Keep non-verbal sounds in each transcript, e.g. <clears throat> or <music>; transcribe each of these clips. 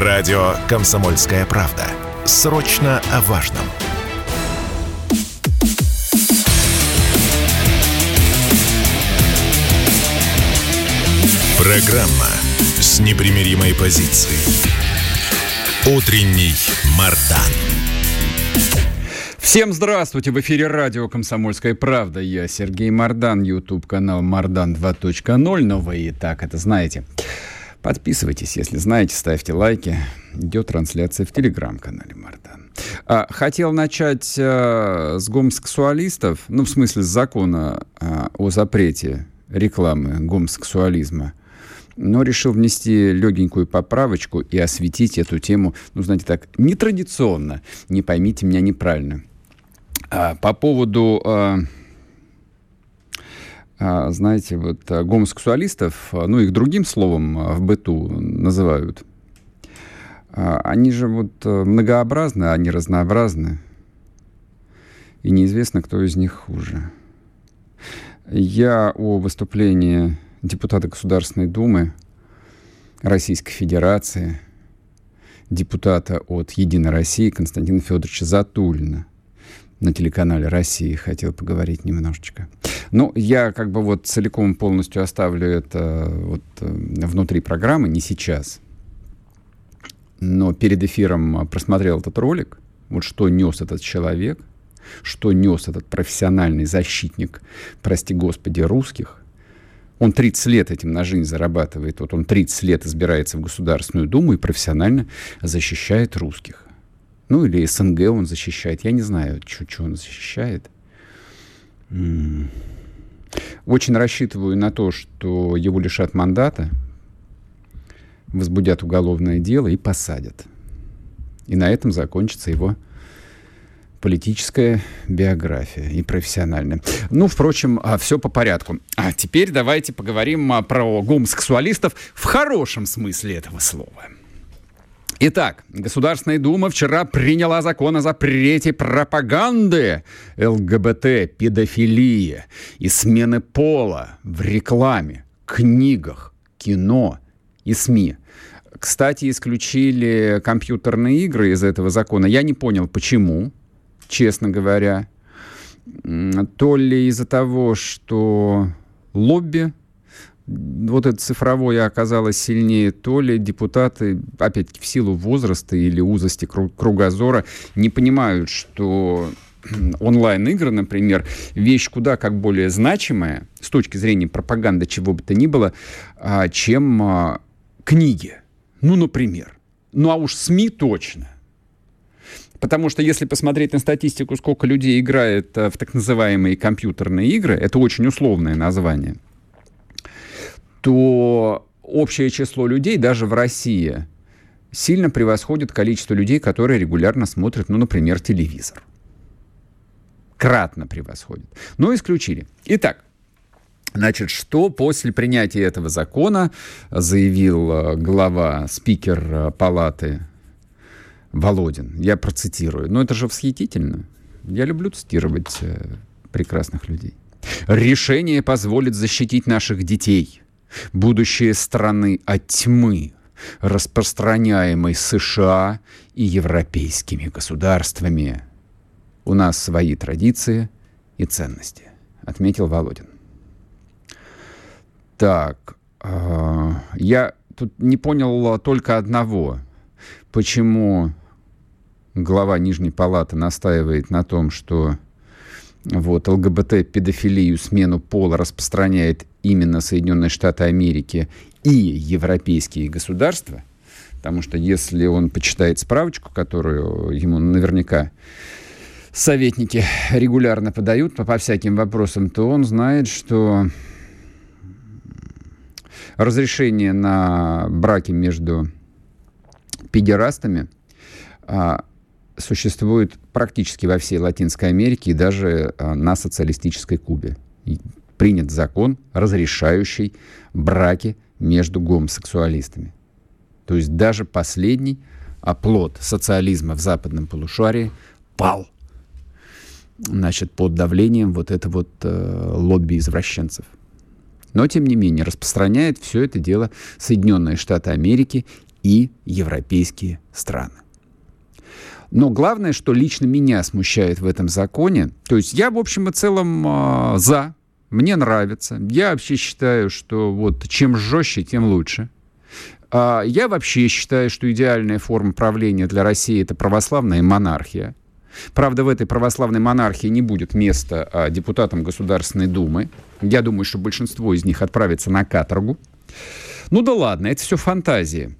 Радио «Комсомольская правда». Срочно о важном. Программа с непримиримой позицией. Утренний Мардан. Всем здравствуйте! В эфире радио «Комсомольская правда». Я Сергей Мардан, YouTube-канал «Мардан 2.0». Но вы и так это знаете. Подписывайтесь, если знаете, ставьте лайки. Идет трансляция в телеграм-канале Мардан. А, хотел начать а, с гомосексуалистов, ну, в смысле, с закона а, о запрете рекламы гомосексуализма но решил внести легенькую поправочку и осветить эту тему, ну, знаете, так, нетрадиционно. Не поймите меня неправильно. А, по поводу, а, знаете, вот а, гомосексуалистов, а, ну, их другим словом а, в быту называют, а, они же вот а, многообразны, они разнообразны. И неизвестно, кто из них хуже. Я о выступлении депутата Государственной Думы Российской Федерации, депутата от «Единой России» Константина Федоровича Затулина на телеканале «Россия» хотел поговорить немножечко. Ну, я как бы вот целиком полностью оставлю это вот э, внутри программы, не сейчас. Но перед эфиром просмотрел этот ролик, вот что нес этот человек, что нес этот профессиональный защитник, прости господи, русских – он 30 лет этим на жизнь зарабатывает. Вот он 30 лет избирается в Государственную Думу и профессионально защищает русских. Ну, или СНГ он защищает. Я не знаю, что он защищает. Очень рассчитываю на то, что его лишат мандата, возбудят уголовное дело и посадят. И на этом закончится его политическая биография и профессиональная. Ну, впрочем, а, все по порядку. А теперь давайте поговорим а, про гомосексуалистов в хорошем смысле этого слова. Итак, Государственная Дума вчера приняла закон о запрете пропаганды ЛГБТ, педофилии и смены пола в рекламе, книгах, кино и СМИ. Кстати, исключили компьютерные игры из этого закона. Я не понял, почему честно говоря. То ли из-за того, что лобби вот это цифровое оказалось сильнее, то ли депутаты, опять-таки, в силу возраста или узости кругозора, не понимают, что <clears throat> онлайн-игры, например, вещь куда как более значимая с точки зрения пропаганды чего бы то ни было, а, чем а, книги. Ну, например. Ну, а уж СМИ точно. Потому что если посмотреть на статистику, сколько людей играет э, в так называемые компьютерные игры, это очень условное название, то общее число людей даже в России сильно превосходит количество людей, которые регулярно смотрят, ну, например, телевизор. Кратно превосходит. Но исключили. Итак, Значит, что после принятия этого закона заявил э, глава, спикер э, палаты Володин. Я процитирую. Но это же восхитительно. Я люблю цитировать э, прекрасных людей. Решение позволит защитить наших детей, будущее страны от тьмы, распространяемой США и европейскими государствами. У нас свои традиции и ценности, отметил Володин. Так, э, я тут не понял только одного. Почему глава Нижней Палаты настаивает на том, что вот, ЛГБТ, педофилию, смену пола распространяет именно Соединенные Штаты Америки и европейские государства, потому что если он почитает справочку, которую ему наверняка советники регулярно подают по, по всяким вопросам, то он знает, что разрешение на браки между педерастами а, существует практически во всей Латинской Америке и даже а, на социалистической Кубе. И принят закон, разрешающий браки между гомосексуалистами. То есть даже последний оплот социализма в западном полушарии пал значит, под давлением вот это вот э, лобби извращенцев. Но, тем не менее, распространяет все это дело Соединенные Штаты Америки и европейские страны. Но главное, что лично меня смущает в этом законе, то есть я, в общем и целом, э, за, мне нравится. Я вообще считаю, что вот чем жестче, тем лучше. А я вообще считаю, что идеальная форма правления для России это православная монархия. Правда, в этой православной монархии не будет места а, депутатам Государственной Думы. Я думаю, что большинство из них отправится на каторгу. Ну да ладно, это все фантазии.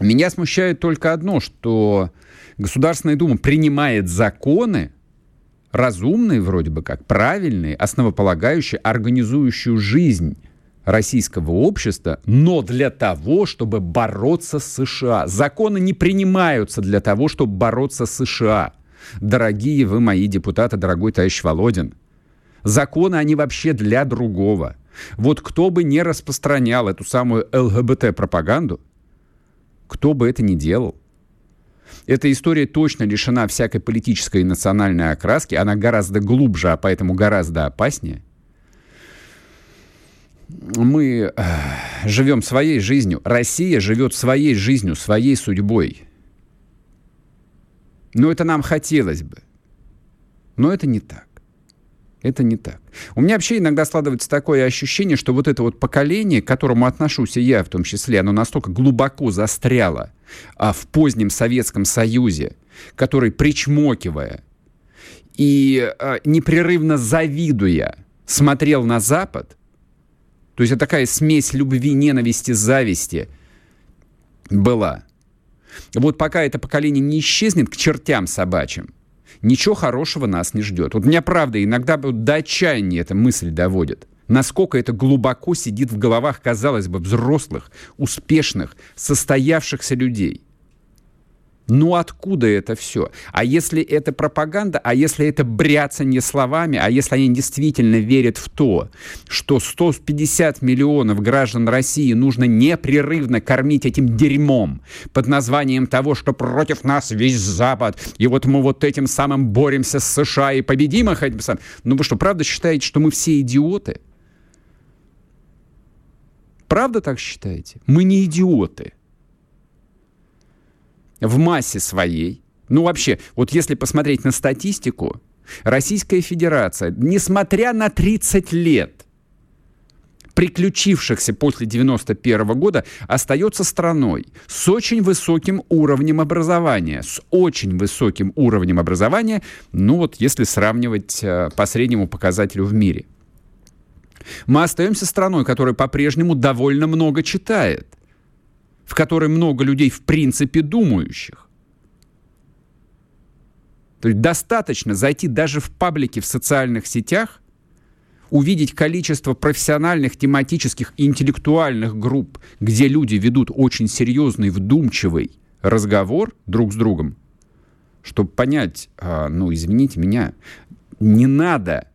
Меня смущает только одно, что Государственная Дума принимает законы, разумные вроде бы как, правильные, основополагающие, организующие жизнь российского общества, но для того, чтобы бороться с США. Законы не принимаются для того, чтобы бороться с США. Дорогие вы мои депутаты, дорогой товарищ Володин, законы, они вообще для другого. Вот кто бы не распространял эту самую ЛГБТ-пропаганду, кто бы это ни делал, эта история точно лишена всякой политической и национальной окраски, она гораздо глубже, а поэтому гораздо опаснее. Мы э, живем своей жизнью, Россия живет своей жизнью, своей судьбой. Но это нам хотелось бы. Но это не так. Это не так. У меня вообще иногда складывается такое ощущение, что вот это вот поколение, к которому отношусь и я в том числе, оно настолько глубоко застряло а, в позднем Советском Союзе, который, причмокивая и а, непрерывно завидуя, смотрел на Запад, то есть это такая смесь любви, ненависти, зависти была. Вот пока это поколение не исчезнет к чертям собачьим, ничего хорошего нас не ждет. Вот меня, правда, иногда до отчаяния эта мысль доводит. Насколько это глубоко сидит в головах, казалось бы, взрослых, успешных, состоявшихся людей – ну откуда это все? А если это пропаганда, а если это бряцание словами, а если они действительно верят в то, что 150 миллионов граждан России нужно непрерывно кормить этим дерьмом под названием того, что против нас весь Запад, и вот мы вот этим самым боремся с США и победим их этим самым. Ну вы что, правда считаете, что мы все идиоты? Правда так считаете? Мы не идиоты в массе своей, ну вообще, вот если посмотреть на статистику, Российская Федерация, несмотря на 30 лет приключившихся после 91 года, остается страной с очень высоким уровнем образования, с очень высоким уровнем образования, ну вот если сравнивать э, по среднему показателю в мире. Мы остаемся страной, которая по-прежнему довольно много читает – в которой много людей в принципе думающих. То есть достаточно зайти даже в паблики в социальных сетях, увидеть количество профессиональных, тематических интеллектуальных групп, где люди ведут очень серьезный, вдумчивый разговор друг с другом, чтобы понять, а, ну, извините меня, не надо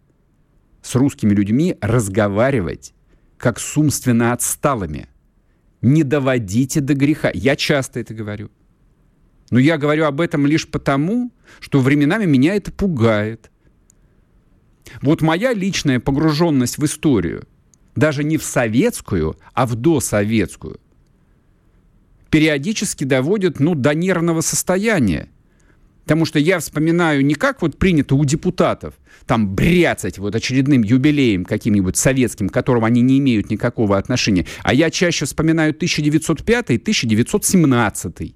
с русскими людьми разговаривать как с умственно отсталыми – не доводите до греха. Я часто это говорю. Но я говорю об этом лишь потому, что временами меня это пугает. Вот моя личная погруженность в историю, даже не в советскую, а в досоветскую, периодически доводит ну, до нервного состояния. Потому что я вспоминаю не как вот принято у депутатов, там бряцать вот очередным юбилеем каким-нибудь советским, к которому они не имеют никакого отношения, а я чаще вспоминаю 1905 и 1917.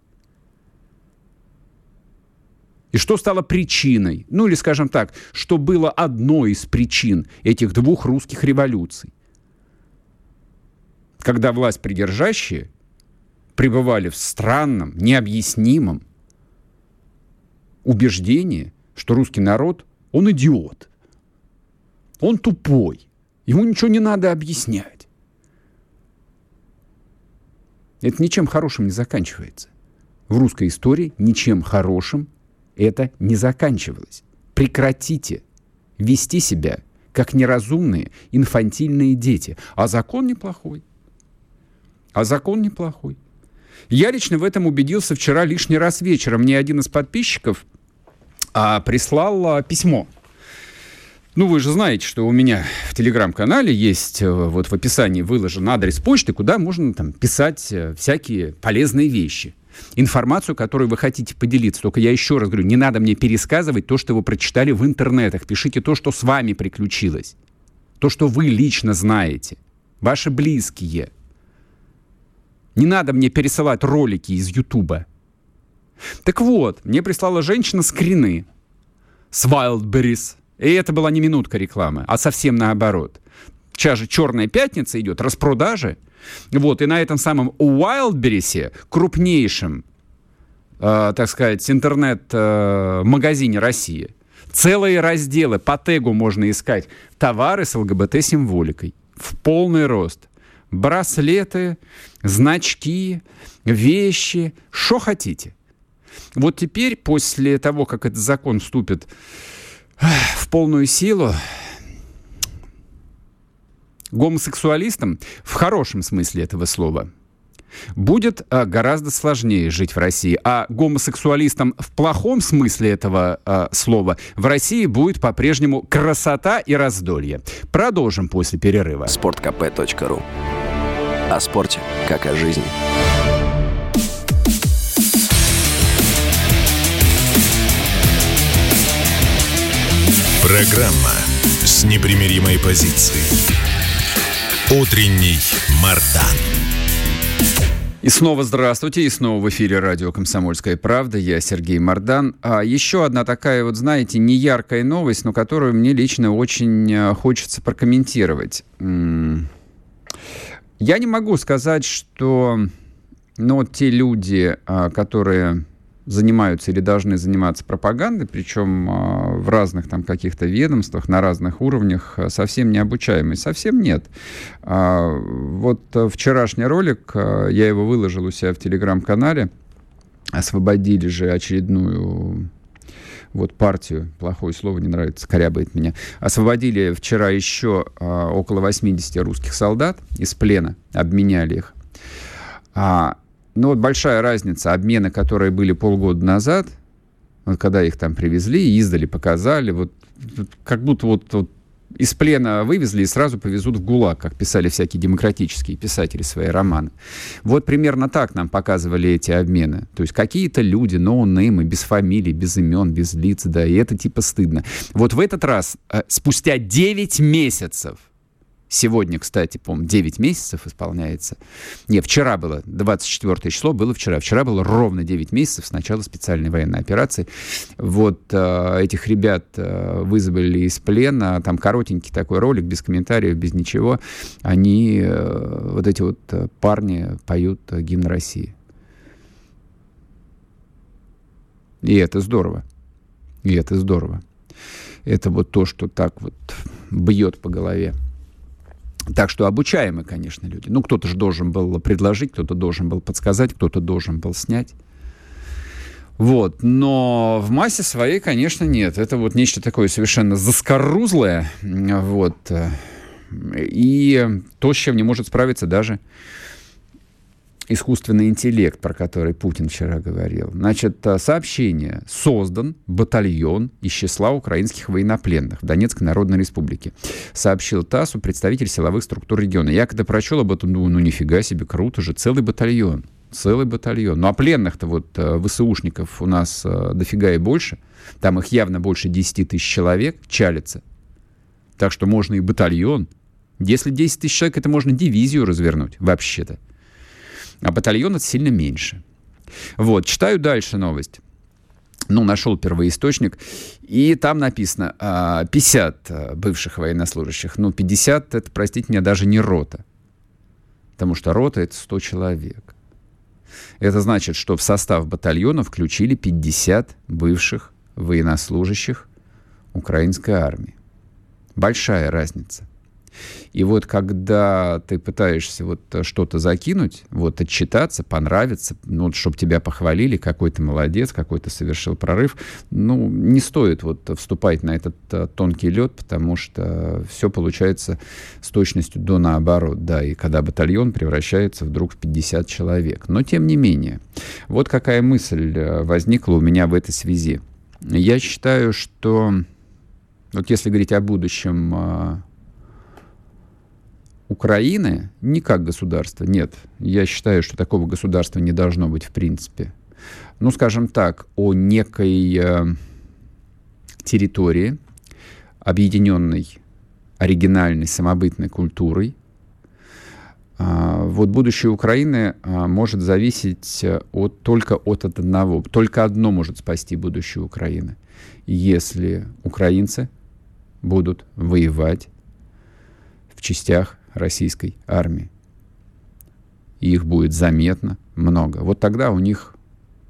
И что стало причиной? Ну или, скажем так, что было одной из причин этих двух русских революций. Когда власть придержащие пребывали в странном, необъяснимом, убеждение, что русский народ, он идиот. Он тупой. Ему ничего не надо объяснять. Это ничем хорошим не заканчивается. В русской истории ничем хорошим это не заканчивалось. Прекратите вести себя как неразумные, инфантильные дети. А закон неплохой. А закон неплохой. Я лично в этом убедился вчера лишний раз вечером. Мне один из подписчиков а, прислал а, письмо. Ну, вы же знаете, что у меня в телеграм-канале есть, э, вот в описании выложен адрес почты, куда можно там писать э, всякие полезные вещи. Информацию, которую вы хотите поделиться. Только я еще раз говорю, не надо мне пересказывать то, что вы прочитали в интернетах. Пишите то, что с вами приключилось. То, что вы лично знаете. Ваши близкие. Не надо мне пересылать ролики из Ютуба. Так вот, мне прислала женщина скрины с Wildberries и это была не минутка рекламы, а совсем наоборот. Сейчас же «Черная пятница» идет, распродажи. Вот, и на этом самом Wildberries, крупнейшем, э, так сказать, интернет-магазине э, России, целые разделы по тегу можно искать товары с ЛГБТ-символикой в полный рост. Браслеты, значки, вещи, что хотите. Вот теперь, после того, как этот закон вступит в полную силу гомосексуалистам, в хорошем смысле этого слова, будет а, гораздо сложнее жить в России. А гомосексуалистам в плохом смысле этого а, слова в России будет по-прежнему красота и раздолье. Продолжим после перерыва. sportkp.ru О спорте, как о жизни. Программа с непримиримой позицией. Утренний Мардан. И снова здравствуйте, и снова в эфире радио «Комсомольская правда». Я Сергей Мордан. А еще одна такая, вот знаете, неяркая новость, но которую мне лично очень а, хочется прокомментировать. Я не могу сказать, что ну, вот те люди, а, которые занимаются или должны заниматься пропагандой, причем а, в разных там каких-то ведомствах, на разных уровнях, а, совсем необучаемый. Совсем нет. Вот вчерашний ролик, я его выложил у себя в телеграм-канале, освободили же очередную вот партию, плохое слово не нравится, корябает меня, освободили вчера еще около 80 русских солдат из плена, обменяли их. Ну вот большая разница, обмены, которые были полгода назад, вот когда их там привезли, издали, показали, вот как будто вот, вот из плена вывезли и сразу повезут в ГУЛАГ, как писали всякие демократические писатели свои романы. Вот примерно так нам показывали эти обмены. То есть какие-то люди, ноунеймы, без фамилий, без имен, без лиц, да, и это типа стыдно. Вот в этот раз, э, спустя 9 месяцев, Сегодня, кстати, по-моему, 9 месяцев исполняется. Не, вчера было, 24 число было вчера. Вчера было ровно 9 месяцев с начала специальной военной операции. Вот э, этих ребят э, вызвали из плена. Там коротенький такой ролик, без комментариев, без ничего. Они, э, вот эти вот э, парни, поют э, гимн России. И это здорово. И это здорово. Это вот то, что так вот бьет по голове. Так что обучаемые, конечно, люди. Ну, кто-то же должен был предложить, кто-то должен был подсказать, кто-то должен был снять. Вот. Но в массе своей, конечно, нет. Это вот нечто такое совершенно заскорузлое. Вот. И то, с чем не может справиться даже искусственный интеллект, про который Путин вчера говорил. Значит, э, сообщение. Создан батальон из числа украинских военнопленных в Донецкой Народной Республике. Сообщил ТАССу представитель силовых структур региона. Я когда прочел об этом, думаю, ну нифига себе, круто же, целый батальон. Целый батальон. Ну а пленных-то вот э, ВСУшников у нас э, дофига и больше. Там их явно больше 10 тысяч человек чалится. Так что можно и батальон. Если 10 тысяч человек, это можно дивизию развернуть вообще-то а батальон это сильно меньше. Вот, читаю дальше новость. Ну, нашел первоисточник, и там написано 50 а, а, бывших военнослужащих. Ну, 50 это, простите меня, даже не рота. Потому что рота это 100 человек. Это значит, что в состав батальона включили 50 бывших военнослужащих украинской армии. Большая разница. И вот когда ты пытаешься вот что-то закинуть, вот отчитаться, понравиться, ну, вот, чтобы тебя похвалили, какой ты молодец, какой ты совершил прорыв, ну, не стоит вот вступать на этот а, тонкий лед, потому что все получается с точностью до наоборот, да, и когда батальон превращается вдруг в 50 человек. Но тем не менее, вот какая мысль э, возникла у меня в этой связи. Я считаю, что Вот если говорить о будущем Украины, не как государства, нет. Я считаю, что такого государства не должно быть в принципе. Ну, скажем так, о некой э, территории, объединенной оригинальной самобытной культурой, а, вот будущее Украины а, может зависеть э, от, только от одного. Только одно может спасти будущее Украины. Если украинцы будут воевать в частях российской армии. И их будет заметно много. Вот тогда у них,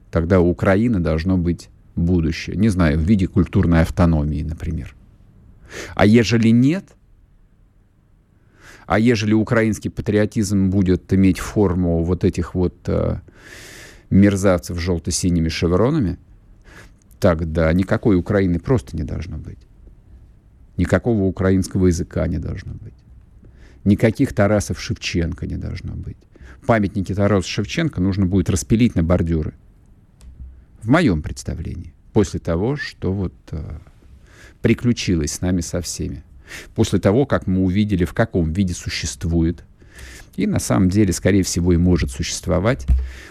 тогда у Украины должно быть будущее. Не знаю, в виде культурной автономии, например. А ежели нет – а ежели украинский патриотизм будет иметь форму вот этих вот э, мерзавцев с желто-синими шевронами, тогда никакой Украины просто не должно быть. Никакого украинского языка не должно быть. Никаких Тарасов Шевченко не должно быть. Памятники Тарасу Шевченко нужно будет распилить на бордюры. В моем представлении. После того, что вот э, приключилось с нами со всеми после того, как мы увидели, в каком виде существует и на самом деле, скорее всего, и может существовать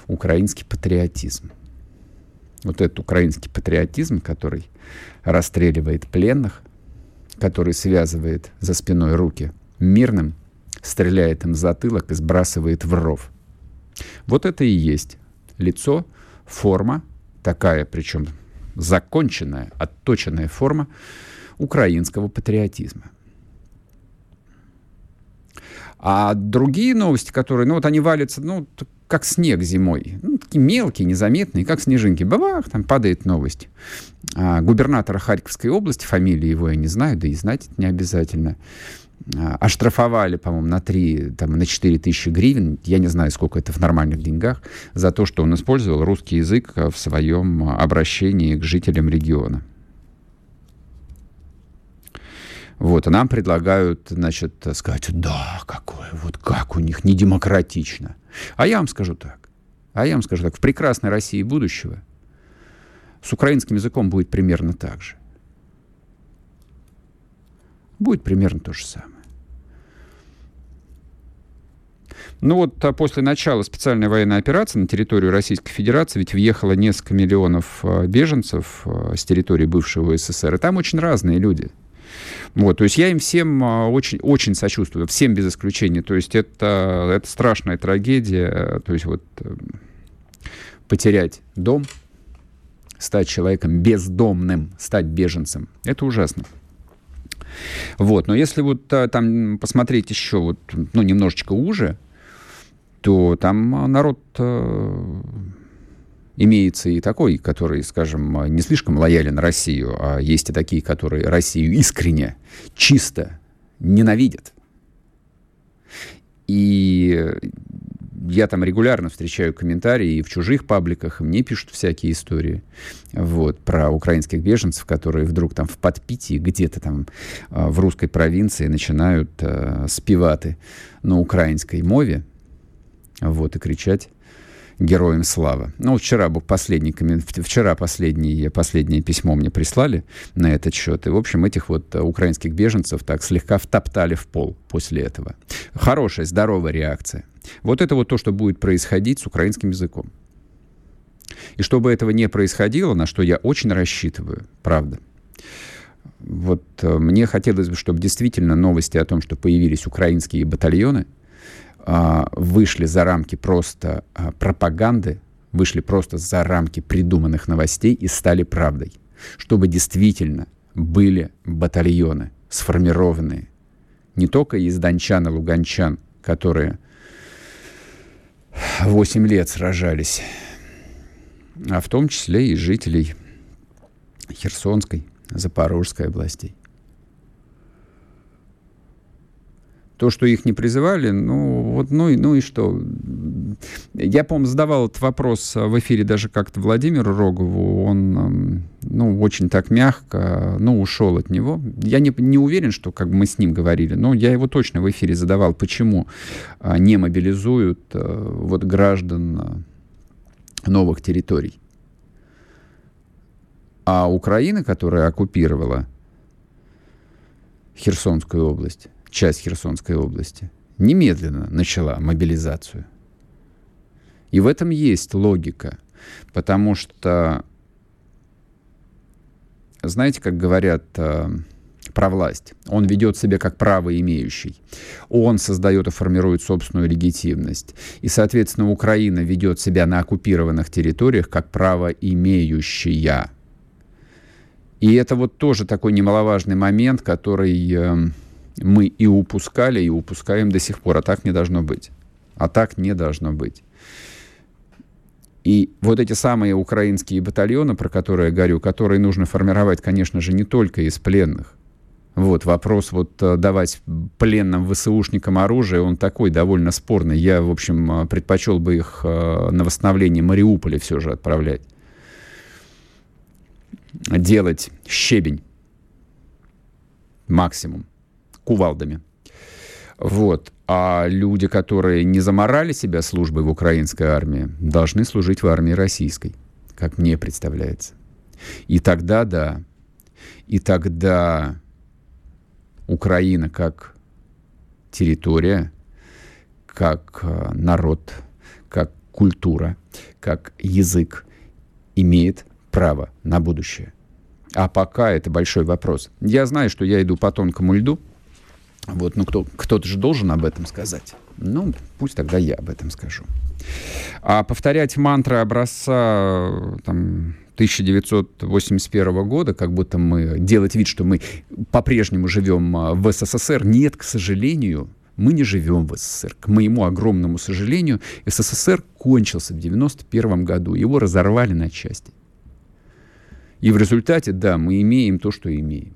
украинский патриотизм. Вот этот украинский патриотизм, который расстреливает пленных, который связывает за спиной руки мирным, стреляет им в затылок и сбрасывает в ров. Вот это и есть лицо, форма, такая, причем законченная, отточенная форма украинского патриотизма. А другие новости, которые, ну вот они валятся, ну, как снег зимой. Ну, такие мелкие, незаметные, как снежинки. Бабах, там падает новость. А, губернатора Харьковской области, фамилии его я не знаю, да и знать это не обязательно. А, оштрафовали, по-моему, на 3, там, на 4 тысячи гривен, я не знаю, сколько это в нормальных деньгах, за то, что он использовал русский язык в своем обращении к жителям региона. Вот, а нам предлагают, значит, сказать, да, какое, вот как у них недемократично. А я вам скажу так. А я вам скажу так. В прекрасной России будущего с украинским языком будет примерно так же. Будет примерно то же самое. Ну вот а после начала специальной военной операции на территорию Российской Федерации ведь въехало несколько миллионов а, беженцев а, с территории бывшего СССР. И там очень разные люди – вот, то есть я им всем а, очень, очень сочувствую, всем без исключения. То есть это, это страшная трагедия. То есть вот э, потерять дом, стать человеком бездомным, стать беженцем, это ужасно. Вот, но если вот а, там посмотреть еще вот, ну, немножечко уже, то там народ э, имеется и такой, который, скажем, не слишком лоялен Россию, а есть и такие, которые Россию искренне, чисто ненавидят. И я там регулярно встречаю комментарии и в чужих пабликах, и мне пишут всякие истории вот, про украинских беженцев, которые вдруг там в подпитии где-то там а, в русской провинции начинают э, спеваты на украинской мове вот, и кричать героям слава. Ну, вчера последний вчера последнее, последнее письмо мне прислали на этот счет. И, в общем, этих вот э, украинских беженцев так слегка втоптали в пол после этого. Хорошая, здоровая реакция. Вот это вот то, что будет происходить с украинским языком. И чтобы этого не происходило, на что я очень рассчитываю, правда, вот э, мне хотелось бы, чтобы действительно новости о том, что появились украинские батальоны – а, вышли за рамки просто а, пропаганды, вышли просто за рамки придуманных новостей и стали правдой. Чтобы действительно были батальоны, сформированные не только из дончан и луганчан, которые 8 лет сражались, а в том числе и жителей Херсонской, Запорожской областей. То, что их не призывали, ну, вот, ну, ну и что? Я, по-моему, задавал этот вопрос в эфире даже как-то Владимиру Рогову. Он, ну, очень так мягко, ну, ушел от него. Я не, не уверен, что как бы мы с ним говорили, но я его точно в эфире задавал, почему а, не мобилизуют а, вот граждан а, новых территорий. А Украина, которая оккупировала Херсонскую область, часть Херсонской области, немедленно начала мобилизацию. И в этом есть логика, потому что, знаете, как говорят э, про власть, он ведет себя как право имеющий, он создает и формирует собственную легитимность, и, соответственно, Украина ведет себя на оккупированных территориях как право имеющая. И это вот тоже такой немаловажный момент, который э, мы и упускали, и упускаем до сих пор, а так не должно быть. А так не должно быть. И вот эти самые украинские батальоны, про которые я говорю, которые нужно формировать, конечно же, не только из пленных. Вот вопрос вот э, давать пленным ВСУшникам оружие, он такой довольно спорный. Я, в общем, э, предпочел бы их э, на восстановление Мариуполя все же отправлять. Делать щебень. Максимум. Кувалдами. Вот. А люди, которые не заморали себя службой в украинской армии, должны служить в армии российской, как мне представляется. И тогда, да, и тогда Украина как территория, как э, народ, как культура, как язык имеет право на будущее. А пока это большой вопрос. Я знаю, что я иду по тонкому льду, вот, ну кто, кто-то же должен об этом сказать. Ну, пусть тогда я об этом скажу. А повторять мантры образца там, 1981 года, как будто мы делать вид, что мы по-прежнему живем а, в СССР, нет, к сожалению, мы не живем в СССР. К моему огромному сожалению, СССР кончился в 1991 году. Его разорвали на части. И в результате, да, мы имеем то, что имеем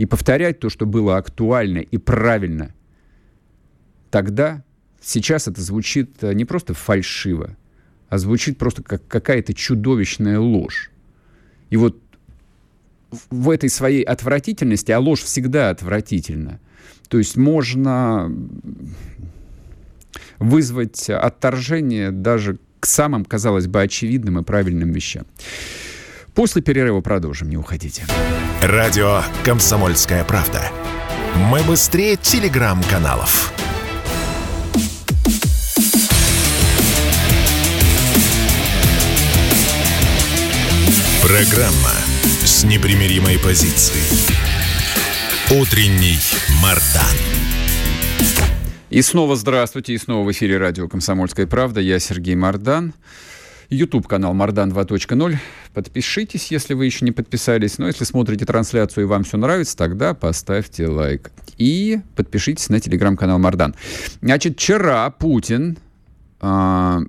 и повторять то, что было актуально и правильно тогда, сейчас это звучит э, не просто фальшиво, а звучит просто как какая-то чудовищная ложь. И вот в этой своей отвратительности, а ложь всегда отвратительна, то есть можно вызвать отторжение даже к самым, казалось бы, очевидным и правильным вещам. После перерыва продолжим, не уходите. Радио «Комсомольская правда». Мы быстрее телеграм-каналов. Программа с непримиримой позицией. Утренний Мардан. И снова здравствуйте, и снова в эфире радио «Комсомольская правда». Я Сергей Мардан. YouTube-канал Мардан 2.0. Подпишитесь, если вы еще не подписались. Но если смотрите трансляцию и вам все нравится, тогда поставьте лайк. И подпишитесь на телеграм-канал Мардан. Значит, вчера Путин э,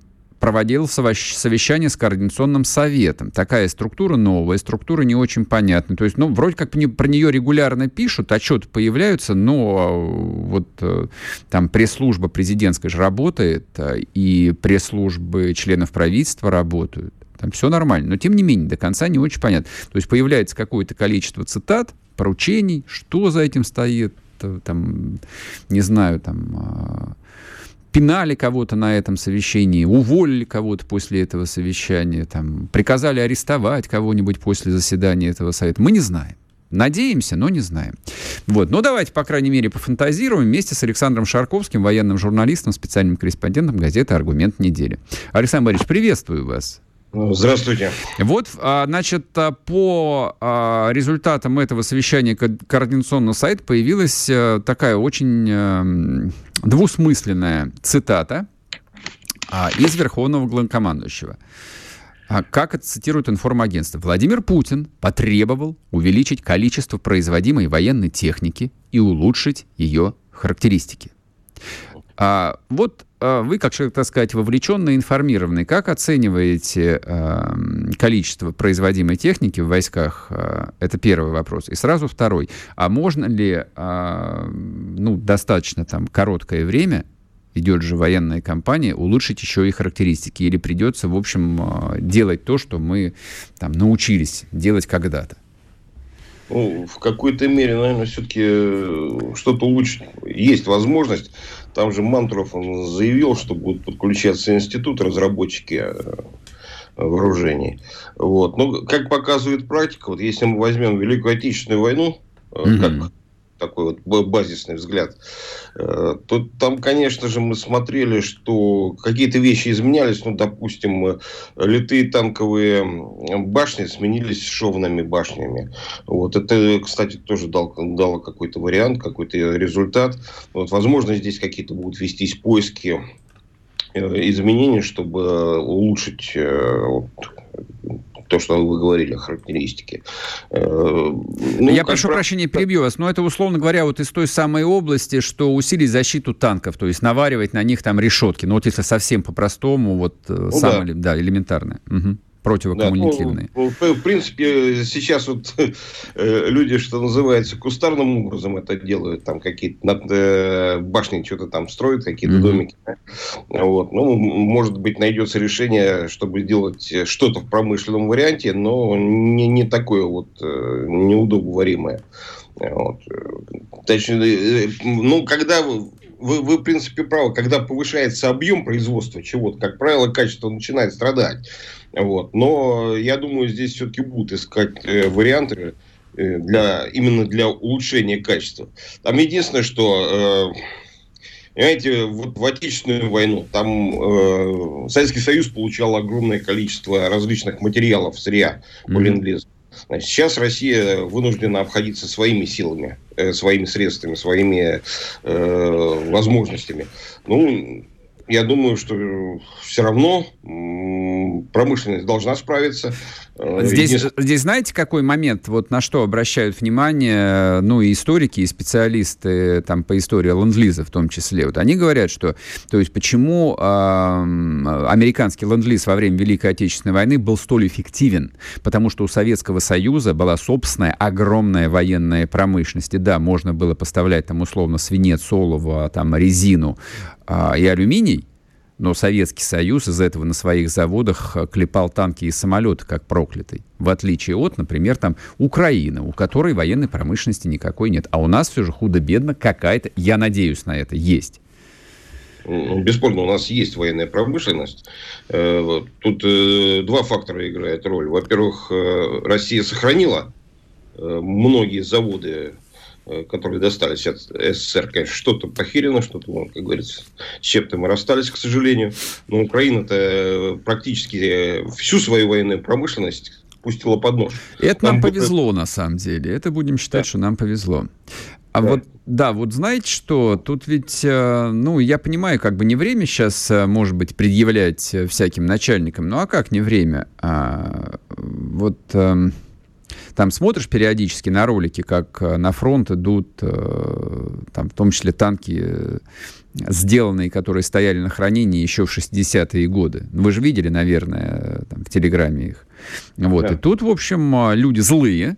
проводил совещание с Координационным советом. Такая структура новая, структура не очень понятная. То есть, ну, вроде как про нее регулярно пишут, отчеты появляются, но а, вот э, там пресс-служба президентская же работает, а, и пресс-службы членов правительства работают. Там все нормально. Но, тем не менее, до конца не очень понятно. То есть появляется какое-то количество цитат, поручений, что за этим стоит, э, там, не знаю, там а, пинали кого-то на этом совещании, уволили кого-то после этого совещания, там, приказали арестовать кого-нибудь после заседания этого совета. Мы не знаем. Надеемся, но не знаем. Вот. Но давайте, по крайней мере, пофантазируем вместе с Александром Шарковским, военным журналистом, специальным корреспондентом газеты «Аргумент недели». Александр Борисович, приветствую вас. Здравствуйте. Вот, а, значит, а, по а, результатам этого совещания координационного сайта появилась э, такая очень э, двусмысленная цитата из Верховного главнокомандующего. Как это цитирует информагентство? Владимир Путин потребовал увеличить количество производимой военной техники и улучшить ее характеристики. А, вот а, вы, как человек, так сказать, вовлеченный, информированный, как оцениваете а, количество производимой техники в войсках? А, это первый вопрос. И сразу второй. А можно ли, а, ну, достаточно там короткое время, идет же военная кампания, улучшить еще и характеристики? Или придется, в общем, а, делать то, что мы там научились делать когда-то? Ну, в какой-то мере, наверное, все-таки э, что-то улучшить. Есть возможность. Там же Мантуров он заявил, что будут подключаться институт, разработчики э, вооружений. Вот. Но, как показывает практика, вот если мы возьмем Великую Отечественную войну, mm-hmm. как такой вот базисный взгляд. Э, то там, конечно же, мы смотрели, что какие-то вещи изменялись. Ну, допустим, литые танковые башни сменились шовными башнями. Вот это, кстати, тоже дал, дало какой-то вариант, какой-то результат. Вот, возможно, здесь какие-то будут вестись поиски изменений, чтобы улучшить то, что вы говорили, характеристики. Э, ну, Я прошу про... прощения, перебью вас, но это, условно говоря, вот из той самой области, что усилить защиту танков, то есть наваривать на них там решетки. Ну, вот если совсем по-простому, вот э, ну, самое да. Да, элементарное. Угу противокоммуникативные. Да, ну, в принципе, сейчас вот э, люди, что называется, кустарным образом это делают, там какие-то над э, башни что-то там строят, какие-то mm-hmm. домики. Вот. Ну, может быть, найдется решение, чтобы сделать что-то в промышленном варианте, но не, не такое вот э, неудобоваримое. Вот. Точнее, ну, когда вы, вы, вы, в принципе, правы, когда повышается объем производства чего-то, как правило, качество начинает страдать. Вот. Но я думаю, здесь все-таки будут искать э, варианты э, для, именно для улучшения качества. Там единственное, что... Э, Понимаете, вот в Отечественную войну там э, Советский Союз получал огромное количество различных материалов, сырья mm-hmm. Значит, сейчас Россия вынуждена обходиться своими силами, э, своими средствами, своими э, возможностями. Ну, я думаю, что все равно промышленность должна справиться. Э, здесь, здесь знаете, какой момент, вот на что обращают внимание, ну, и историки, и специалисты там по истории ленд-лиза в том числе. Вот они говорят, что, то есть, почему э, американский ленд-лиз во время Великой Отечественной войны был столь эффективен? Потому что у Советского Союза была собственная огромная военная промышленность. И да, можно было поставлять там условно свинец, олово, там резину э, и алюминий, но Советский Союз из этого на своих заводах э, клепал танки и самолеты, как проклятый. В отличие от, например, там Украины, у которой военной промышленности никакой нет. А у нас все же худо-бедно какая-то, я надеюсь на это, есть. Ну, бесспорно, у нас есть военная промышленность. Э, тут э, два фактора играют роль. Во-первых, Россия сохранила многие заводы которые достались от СССР, конечно, что-то похерено, что-то, ну, как говорится, с чем-то мы расстались, к сожалению. Но Украина-то э, практически э, всю свою военную промышленность пустила под нож. Это Там нам повезло, на самом деле. Это будем считать, да. что нам повезло. А да. вот, да, вот знаете что, тут ведь, ну, я понимаю, как бы не время сейчас, может быть, предъявлять всяким начальникам, ну, а как не время? А, вот... Там смотришь периодически на ролики, как э, на фронт идут, э, там, в том числе танки, э, сделанные, которые стояли на хранении еще в 60-е годы. Вы же видели, наверное, там, в Телеграме их. Вот. Да. И тут, в общем, люди злые,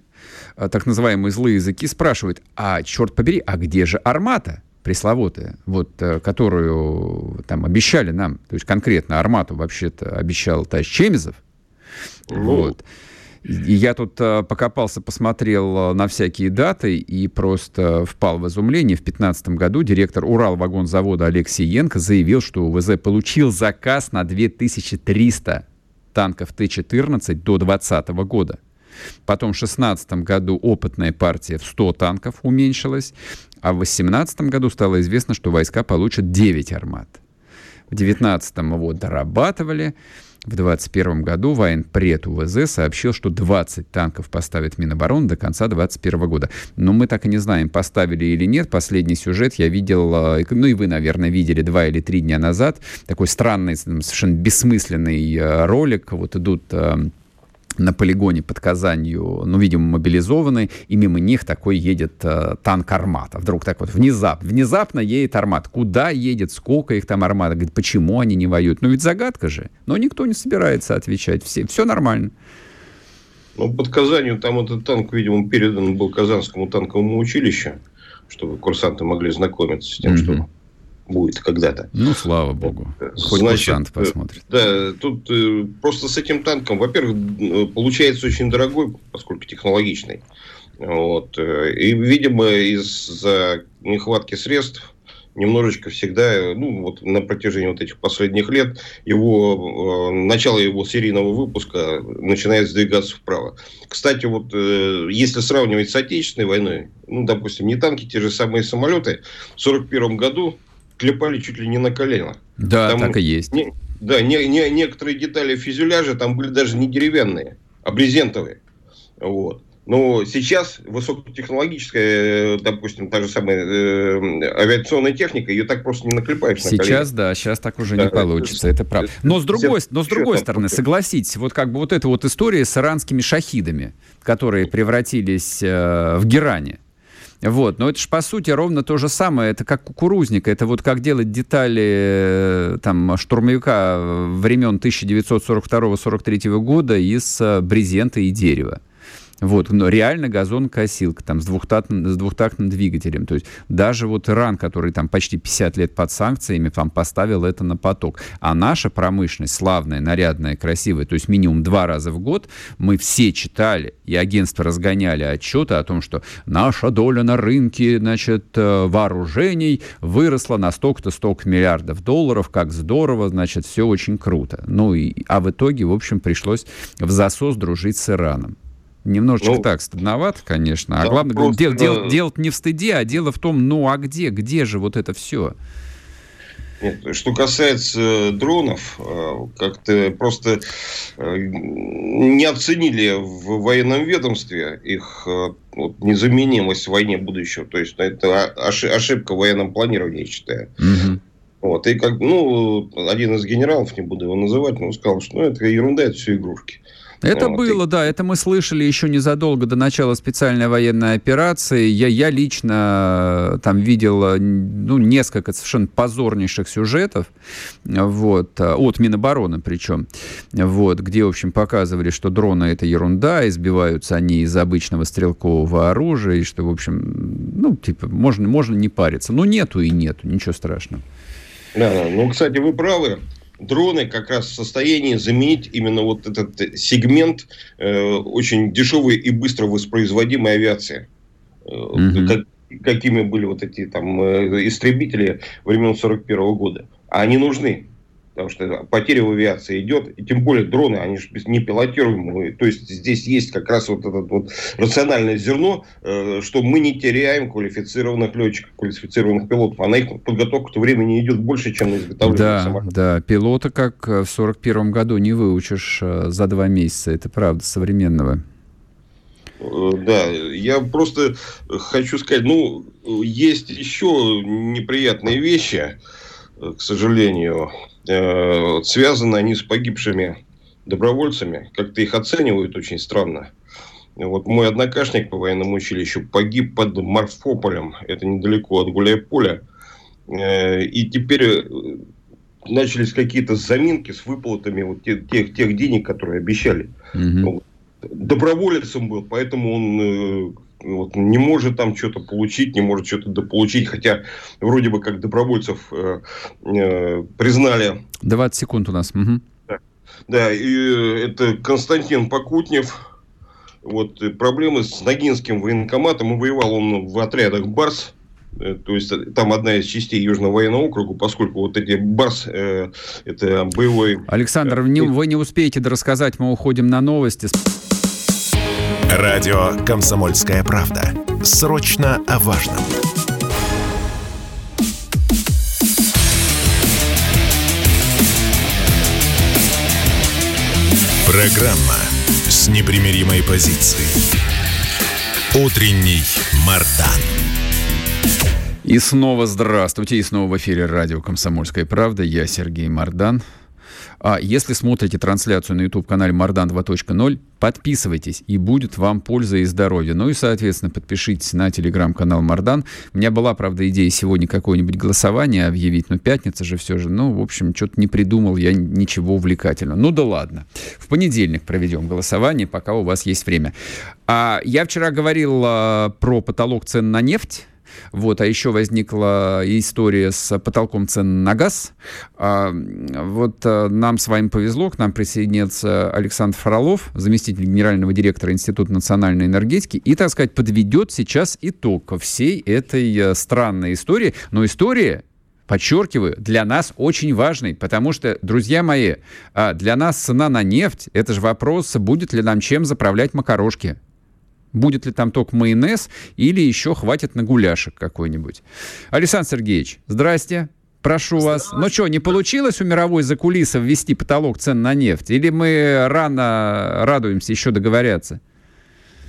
так называемые злые языки, спрашивают, а, черт побери, а где же армата? пресловутая, вот, которую там обещали нам, то есть конкретно армату вообще-то обещал товарищ Чемизов, ну, вот. Я тут э, покопался, посмотрел э, на всякие даты и просто впал в изумление. В 2015 году директор Уралвагонзавода Алексей Янко заявил, что УВЗ получил заказ на 2300 танков Т-14 до 2020 года. Потом в 2016 году опытная партия в 100 танков уменьшилась, а в 2018 году стало известно, что войска получат 9 армат. В 2019 вот дорабатывали, в 2021 году военпред УВЗ сообщил, что 20 танков поставит Минобороны до конца 2021 года. Но мы так и не знаем, поставили или нет. Последний сюжет я видел, э, ну и вы, наверное, видели два или три дня назад. Такой странный, совершенно бессмысленный э, ролик. Вот идут э, на полигоне под Казанью, ну, видимо, мобилизованы, и мимо них такой едет э, танк «Армата». Вдруг так вот внезапно, внезапно едет «Армат». Куда едет, сколько их там «Армата», говорит, почему они не воюют? Ну, ведь загадка же. Но никто не собирается отвечать. Все, все нормально. Ну, под Казанью там этот танк, видимо, передан был Казанскому танковому училищу, чтобы курсанты могли знакомиться с тем, mm-hmm. что будет когда-то. Ну, слава богу. Хоть Значит, танк посмотрит. Да, тут э, просто с этим танком, во-первых, э, получается очень дорогой, поскольку технологичный. Вот. Э, и, видимо, из-за нехватки средств немножечко всегда, ну, вот на протяжении вот этих последних лет, его, э, начало его серийного выпуска начинает сдвигаться вправо. Кстати, вот э, если сравнивать с Отечественной войной, ну, допустим, не танки, те же самые самолеты, в 1941 году клепали чуть ли не на колено. Да, там, так и есть. Не, да, не, не, некоторые детали фюзеляжа там были даже не деревянные, а брезентовые. Вот. Но сейчас высокотехнологическая, допустим, та же самая э, авиационная техника, ее так просто не наклепаешь. Сейчас, на да, сейчас так уже да, не получится, это, это правда. Но с другой, но с другой стороны, согласитесь, вот как бы вот эта вот история с иранскими шахидами, которые превратились э, в Геране. Вот, но это же по сути ровно то же самое. Это как кукурузник. Это вот как делать детали э, там штурмовика времен 1942-43 года из э, брезента и дерева. Вот, но реально газонкосилка там с двухтактным, с двухтактным двигателем. То есть даже вот Иран, который там почти 50 лет под санкциями, там поставил это на поток. А наша промышленность славная, нарядная, красивая, то есть минимум два раза в год мы все читали, и агентства разгоняли отчеты о том, что наша доля на рынке, значит, э, вооружений выросла на столько-то, столько миллиардов долларов, как здорово, значит, все очень круто. Ну и, а в итоге, в общем, пришлось в засос дружить с Ираном. Немножечко ну, так, стыдновато, конечно. А главное, просто... дел, дел, дело не в стыде, а дело в том, ну а где, где же вот это все? Нет, что касается дронов, э, как-то просто э, не оценили в военном ведомстве их э, вот, незаменимость в войне будущего. То есть это ошибка в военном планировании, я считаю. Угу. Вот, и как, ну, один из генералов, не буду его называть, но сказал, что ну, это ерунда, это все игрушки. Это вот. было, да, это мы слышали еще незадолго до начала специальной военной операции. Я, я лично э, там видел э, ну, несколько совершенно позорнейших сюжетов вот, э, от Минобороны причем, вот, где, в общем, показывали, что дроны — это ерунда, избиваются они из обычного стрелкового оружия, и что, в общем, ну, типа, можно, можно не париться. Но нету и нету, ничего страшного. Да, ну, кстати, вы правы дроны как раз в состоянии заменить именно вот этот сегмент э, очень дешевой и быстро воспроизводимой авиации. Mm-hmm. Как, какими были вот эти там э, истребители времен 41 года. А они нужны потому что потеря в авиации идет, и тем более дроны, они же не пилотируемые, то есть здесь есть как раз вот это вот рациональное зерно, э, что мы не теряем квалифицированных летчиков, квалифицированных пилотов, а на их подготовку-то времени идет больше, чем на изготовление да, самолета. Да, пилота, как в 41 году, не выучишь э, за два месяца, это правда, современного. Э, да, я просто хочу сказать, ну, есть еще неприятные вещи, к сожалению, э, связаны они с погибшими добровольцами. Как-то их оценивают очень странно. Вот мой однокашник по военному училищу погиб под Марфополем. Это недалеко от Гуляйполя. Э, и теперь э, начались какие-то заминки с выплатами вот тех, тех, тех денег, которые обещали. Угу. Доброволецем был, поэтому он э, вот, не может там что-то получить, не может что-то дополучить, хотя вроде бы как добровольцев э, э, признали. 20 секунд у нас. Угу. Да. да, и э, это Константин Покутнев. Вот э, проблемы с Ногинским военкоматом. Воевал он в отрядах «Барс». Э, то есть там одна из частей Южного военного округа, поскольку вот эти БАРС, э, это боевой... Александр, не, вы не успеете рассказать, мы уходим на новости. Радио «Комсомольская правда». Срочно о важном. Программа с непримиримой позицией. Утренний Мардан. И снова здравствуйте, и снова в эфире радио «Комсомольская правда». Я Сергей Мардан. А если смотрите трансляцию на YouTube-канале Мардан 2.0, подписывайтесь, и будет вам польза и здоровье. Ну и, соответственно, подпишитесь на телеграм-канал Мардан. У меня была, правда, идея сегодня какое-нибудь голосование объявить, но пятница же все же. Ну, в общем, что-то не придумал я ничего увлекательного. Ну да ладно. В понедельник проведем голосование, пока у вас есть время. А я вчера говорил а, про потолок цен на нефть. Вот, а еще возникла история с потолком цен на газ. А, вот а, нам с вами повезло, к нам присоединится Александр Фролов, заместитель генерального директора Института национальной энергетики, и, так сказать, подведет сейчас итог всей этой э, странной истории. Но история подчеркиваю, для нас очень важный, потому что, друзья мои, а, для нас цена на нефть, это же вопрос, будет ли нам чем заправлять макарошки. Будет ли там только майонез или еще хватит на гуляшек какой-нибудь. Александр Сергеевич, здрасте. Прошу вас. Ну что, не получилось у мировой закулиса ввести потолок цен на нефть? Или мы рано радуемся еще договорятся?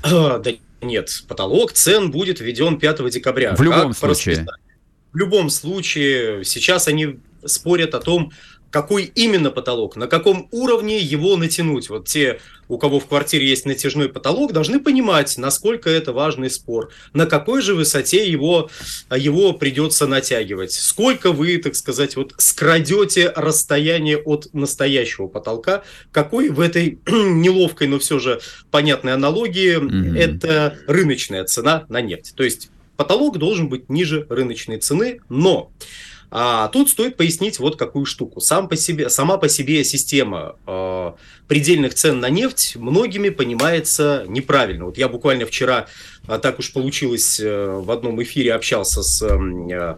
А, <clears throat> да нет, потолок цен будет введен 5 декабря. В любом случае в любом случае сейчас они спорят о том, какой именно потолок, на каком уровне его натянуть. Вот те, у кого в квартире есть натяжной потолок, должны понимать, насколько это важный спор, на какой же высоте его, его придется натягивать, сколько вы, так сказать, вот скрадете расстояние от настоящего потолка, какой в этой <clears throat> неловкой, но все же понятной аналогии mm-hmm. это рыночная цена на нефть. То есть потолок должен быть ниже рыночной цены, но а, тут стоит пояснить вот какую штуку. Сам по себе, сама по себе система э, предельных цен на нефть многими понимается неправильно. Вот я буквально вчера, а, так уж получилось, э, в одном эфире общался с э,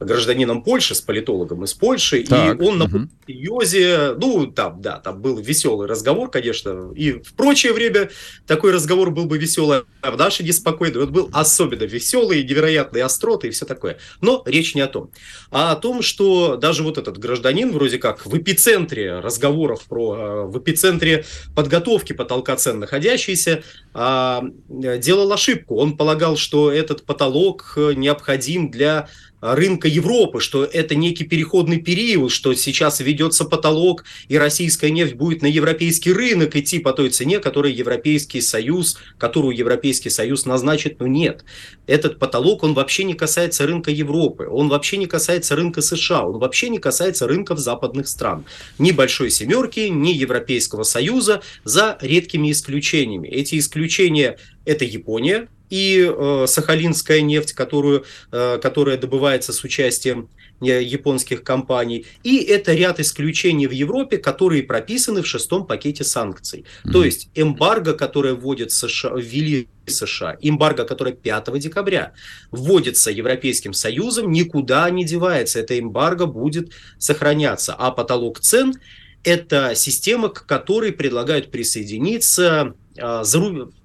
гражданином Польши, с политологом из Польши, так, и он угу. на серьезе, ну, там, да, там был веселый разговор, конечно, и в прочее время такой разговор был бы веселый, а в наше неспокойное он был особенно веселый, невероятные остроты и все такое. Но речь не о том, а о том, что даже вот этот гражданин вроде как в эпицентре разговоров про, э, в эпицентре подготовки потолка цен находящийся, а, делал ошибку. Он полагал, что этот потолок э, необходим для рынка Европы, что это некий переходный период, что сейчас ведется потолок, и российская нефть будет на европейский рынок идти по той цене, которую Европейский Союз, которую Европейский Союз назначит. Но нет, этот потолок, он вообще не касается рынка Европы, он вообще не касается рынка США, он вообще не касается рынков западных стран. Ни Большой Семерки, ни Европейского Союза, за редкими исключениями. Эти исключения – это Япония, и э, сахалинская нефть, которую, э, которая добывается с участием э, японских компаний. И это ряд исключений в Европе, которые прописаны в шестом пакете санкций. Mm-hmm. То есть эмбарго, которое вводит США, ввели США, эмбарго, которое 5 декабря вводится Европейским Союзом, никуда не девается. Это эмбарго будет сохраняться. А потолок цен – это система, к которой предлагают присоединиться э,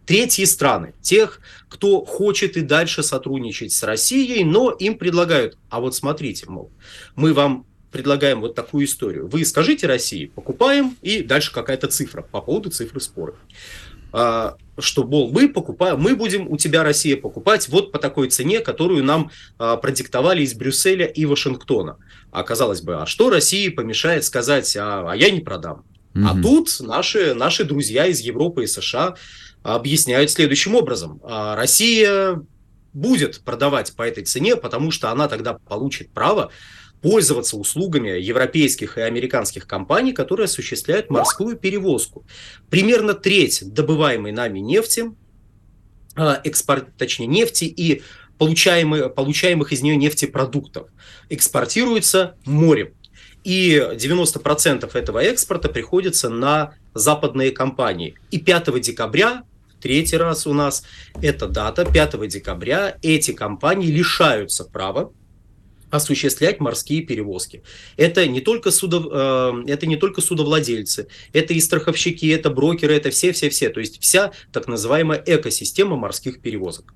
третьи страны, тех, кто хочет и дальше сотрудничать с Россией, но им предлагают, а вот смотрите, мол, мы вам предлагаем вот такую историю. Вы скажите России, покупаем, и дальше какая-то цифра по поводу цифры спора. А, что, мол, мы покупаем, мы будем у тебя, Россия, покупать вот по такой цене, которую нам а, продиктовали из Брюсселя и Вашингтона. А казалось бы, а что России помешает сказать, а, а я не продам? Mm-hmm. А тут наши, наши друзья из Европы и США объясняют следующим образом. А, Россия будет продавать по этой цене, потому что она тогда получит право пользоваться услугами европейских и американских компаний, которые осуществляют морскую перевозку. Примерно треть добываемой нами нефти, а, экспорт, точнее нефти и получаемых, получаемых из нее нефтепродуктов экспортируется морем. И 90% этого экспорта приходится на западные компании. И 5 декабря Третий раз у нас эта дата, 5 декабря, эти компании лишаются права осуществлять морские перевозки. Это не только, судов, э, это не только судовладельцы, это и страховщики, это брокеры, это все-все-все. То есть вся так называемая экосистема морских перевозок.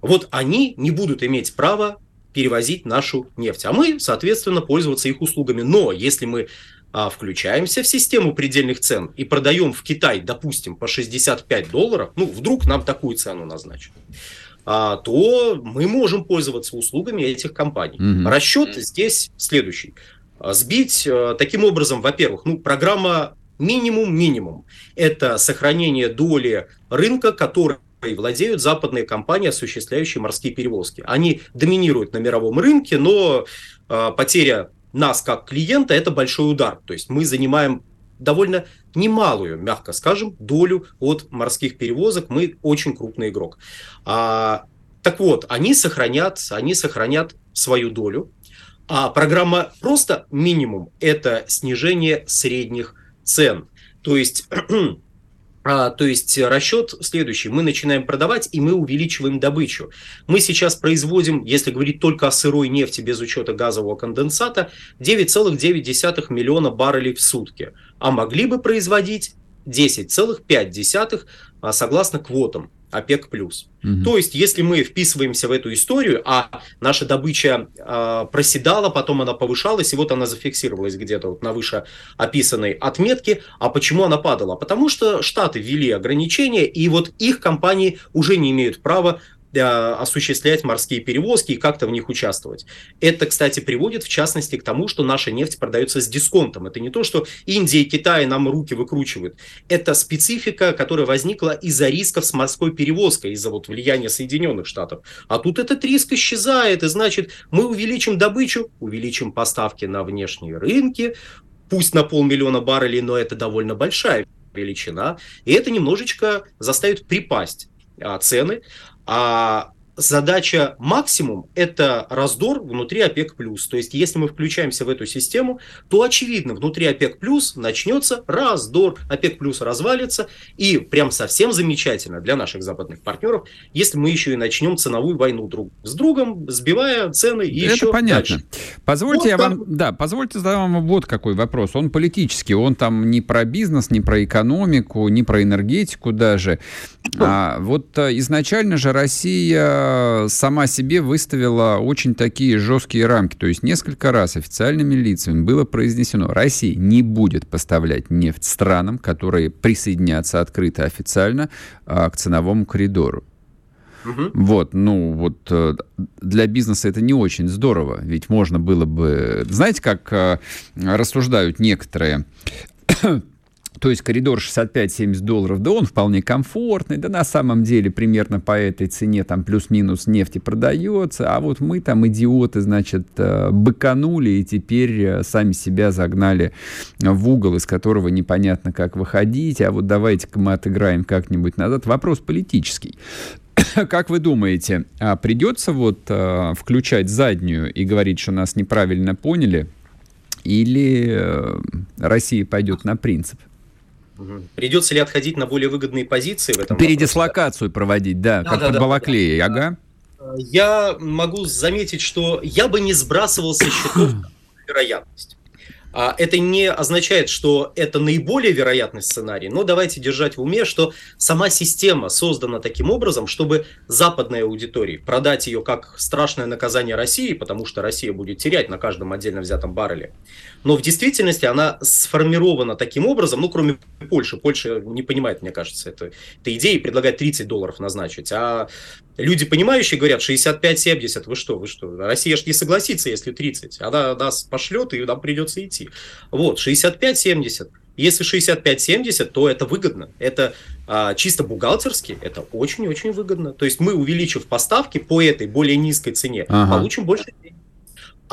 Вот они не будут иметь права перевозить нашу нефть, а мы, соответственно, пользоваться их услугами. Но если мы а, включаемся в систему предельных цен и продаем в Китай, допустим, по 65 долларов, ну, вдруг нам такую цену назначат, а, то мы можем пользоваться услугами этих компаний. Mm-hmm. Расчет здесь следующий. А, сбить таким образом, во-первых, ну, программа минимум-минимум. Это сохранение доли рынка, который владеют западные компании, осуществляющие морские перевозки. Они доминируют на мировом рынке, но э, потеря нас как клиента это большой удар. То есть мы занимаем довольно немалую, мягко скажем, долю от морских перевозок. Мы очень крупный игрок. А Так вот, они сохранят, они сохранят свою долю, а программа просто минимум – это снижение средних цен. То есть А, то есть расчет следующий. Мы начинаем продавать, и мы увеличиваем добычу. Мы сейчас производим, если говорить только о сырой нефти без учета газового конденсата, 9,9 миллиона баррелей в сутки. А могли бы производить 10,5 а, согласно квотам. ОПЕК+. плюс. Угу. То есть, если мы вписываемся в эту историю, а наша добыча э, проседала, потом она повышалась, и вот она зафиксировалась где-то вот на вышеописанной отметке. А почему она падала? Потому что Штаты ввели ограничения, и вот их компании уже не имеют права осуществлять морские перевозки и как-то в них участвовать. Это, кстати, приводит в частности к тому, что наша нефть продается с дисконтом. Это не то, что Индия и Китай нам руки выкручивают. Это специфика, которая возникла из-за рисков с морской перевозкой, из-за вот влияния Соединенных Штатов. А тут этот риск исчезает, и значит, мы увеличим добычу, увеличим поставки на внешние рынки, пусть на полмиллиона баррелей, но это довольно большая величина, и это немножечко заставит припасть а, цены, а задача максимум – это раздор внутри ОПЕК+. То есть, если мы включаемся в эту систему, то, очевидно, внутри ОПЕК+, начнется раздор, ОПЕК+, развалится, и прям совсем замечательно для наших западных партнеров, если мы еще и начнем ценовую войну друг с другом, сбивая цены и Это еще понятно. дальше. Позвольте вот я вам, да, позвольте задать вам вот какой вопрос. Он политический, он там не про бизнес, не про экономику, не про энергетику даже. А, вот а, изначально же Россия сама себе выставила очень такие жесткие рамки. То есть несколько раз официальными лицами было произнесено, Россия не будет поставлять нефть странам, которые присоединятся открыто официально а, к ценовому коридору. Угу. Вот, ну вот э, для бизнеса это не очень здорово, ведь можно было бы, знаете, как э, рассуждают некоторые то есть коридор 65-70 долларов, да он вполне комфортный, да на самом деле примерно по этой цене там плюс-минус нефти продается, а вот мы там идиоты, значит, э, быканули и теперь э, сами себя загнали в угол, из которого непонятно как выходить, а вот давайте-ка мы отыграем как-нибудь назад. Вопрос политический. <coughs> Как вы думаете, а придется вот а, включать заднюю и говорить, что нас неправильно поняли, или Россия пойдет на принцип? Придется ли отходить на более выгодные позиции в этом Передислокацию вопросе? проводить, да, да как да, под да, Балаклеей, да. ага. Я могу заметить, что я бы не сбрасывал со счетов <clears throat> вероятность. А это не означает, что это наиболее вероятный сценарий, но давайте держать в уме, что сама система создана таким образом, чтобы западной аудитории продать ее как страшное наказание России, потому что Россия будет терять на каждом отдельно взятом барреле. Но в действительности она сформирована таким образом, ну, кроме Польши. Польша не понимает, мне кажется, это, это идея и предлагает 30 долларов назначить. А люди, понимающие, говорят 65-70. Вы что, вы что? Россия же не согласится, если 30. Она нас пошлет, и нам придется идти. Вот, 65-70. Если 65-70, то это выгодно. Это а, чисто бухгалтерски, это очень-очень выгодно. То есть мы, увеличив поставки по этой более низкой цене, ага. получим больше денег.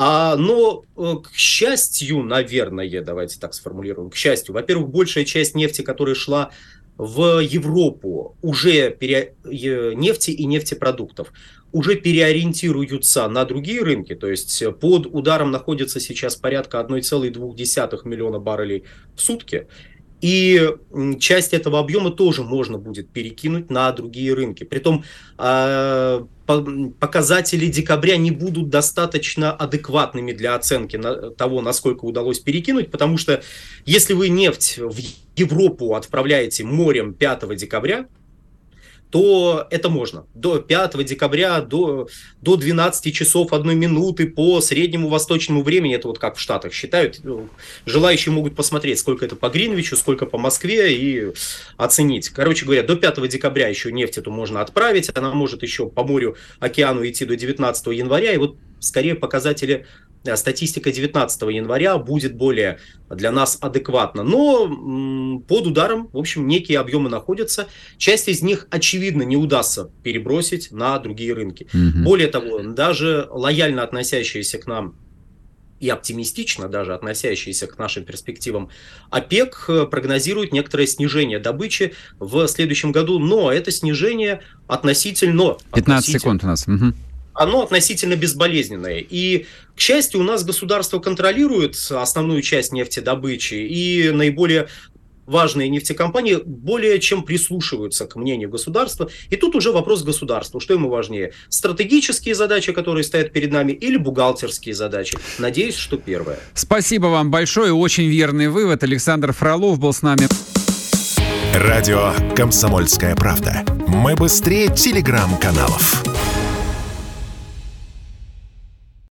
А, но, э, к счастью, наверное, давайте так сформулируем, к счастью, во-первых, большая часть нефти, которая шла в Европу, уже пере... нефти и нефтепродуктов, уже переориентируются на другие рынки, то есть под ударом находится сейчас порядка 1,2 миллиона баррелей в сутки, и часть этого объема тоже можно будет перекинуть на другие рынки. Притом а, показатели декабря не будут достаточно адекватными для оценки того, насколько удалось перекинуть, потому что если вы нефть в Европу отправляете морем 5 декабря, то это можно. До 5 декабря, до, до 12 часов 1 минуты по среднему восточному времени, это вот как в Штатах считают, ну, желающие могут посмотреть, сколько это по Гринвичу, сколько по Москве и оценить. Короче говоря, до 5 декабря еще нефть эту можно отправить, она может еще по морю, океану идти до 19 января, и вот скорее показатели статистика 19 января будет более для нас адекватна. Но под ударом, в общем, некие объемы находятся. Часть из них, очевидно, не удастся перебросить на другие рынки. Угу. Более того, даже лояльно относящиеся к нам и оптимистично даже относящиеся к нашим перспективам, ОПЕК э, прогнозирует некоторое снижение добычи в следующем году, но это снижение относительно... 15 относительно, секунд у нас. Угу. Оно относительно безболезненное. И, к счастью, у нас государство контролирует основную часть нефтедобычи, и наиболее важные нефтекомпании более чем прислушиваются к мнению государства. И тут уже вопрос государства, что ему важнее, стратегические задачи, которые стоят перед нами, или бухгалтерские задачи. Надеюсь, что первое. Спасибо вам большое, очень верный вывод. Александр Фролов был с нами. Радио «Комсомольская правда». Мы быстрее телеграм-каналов.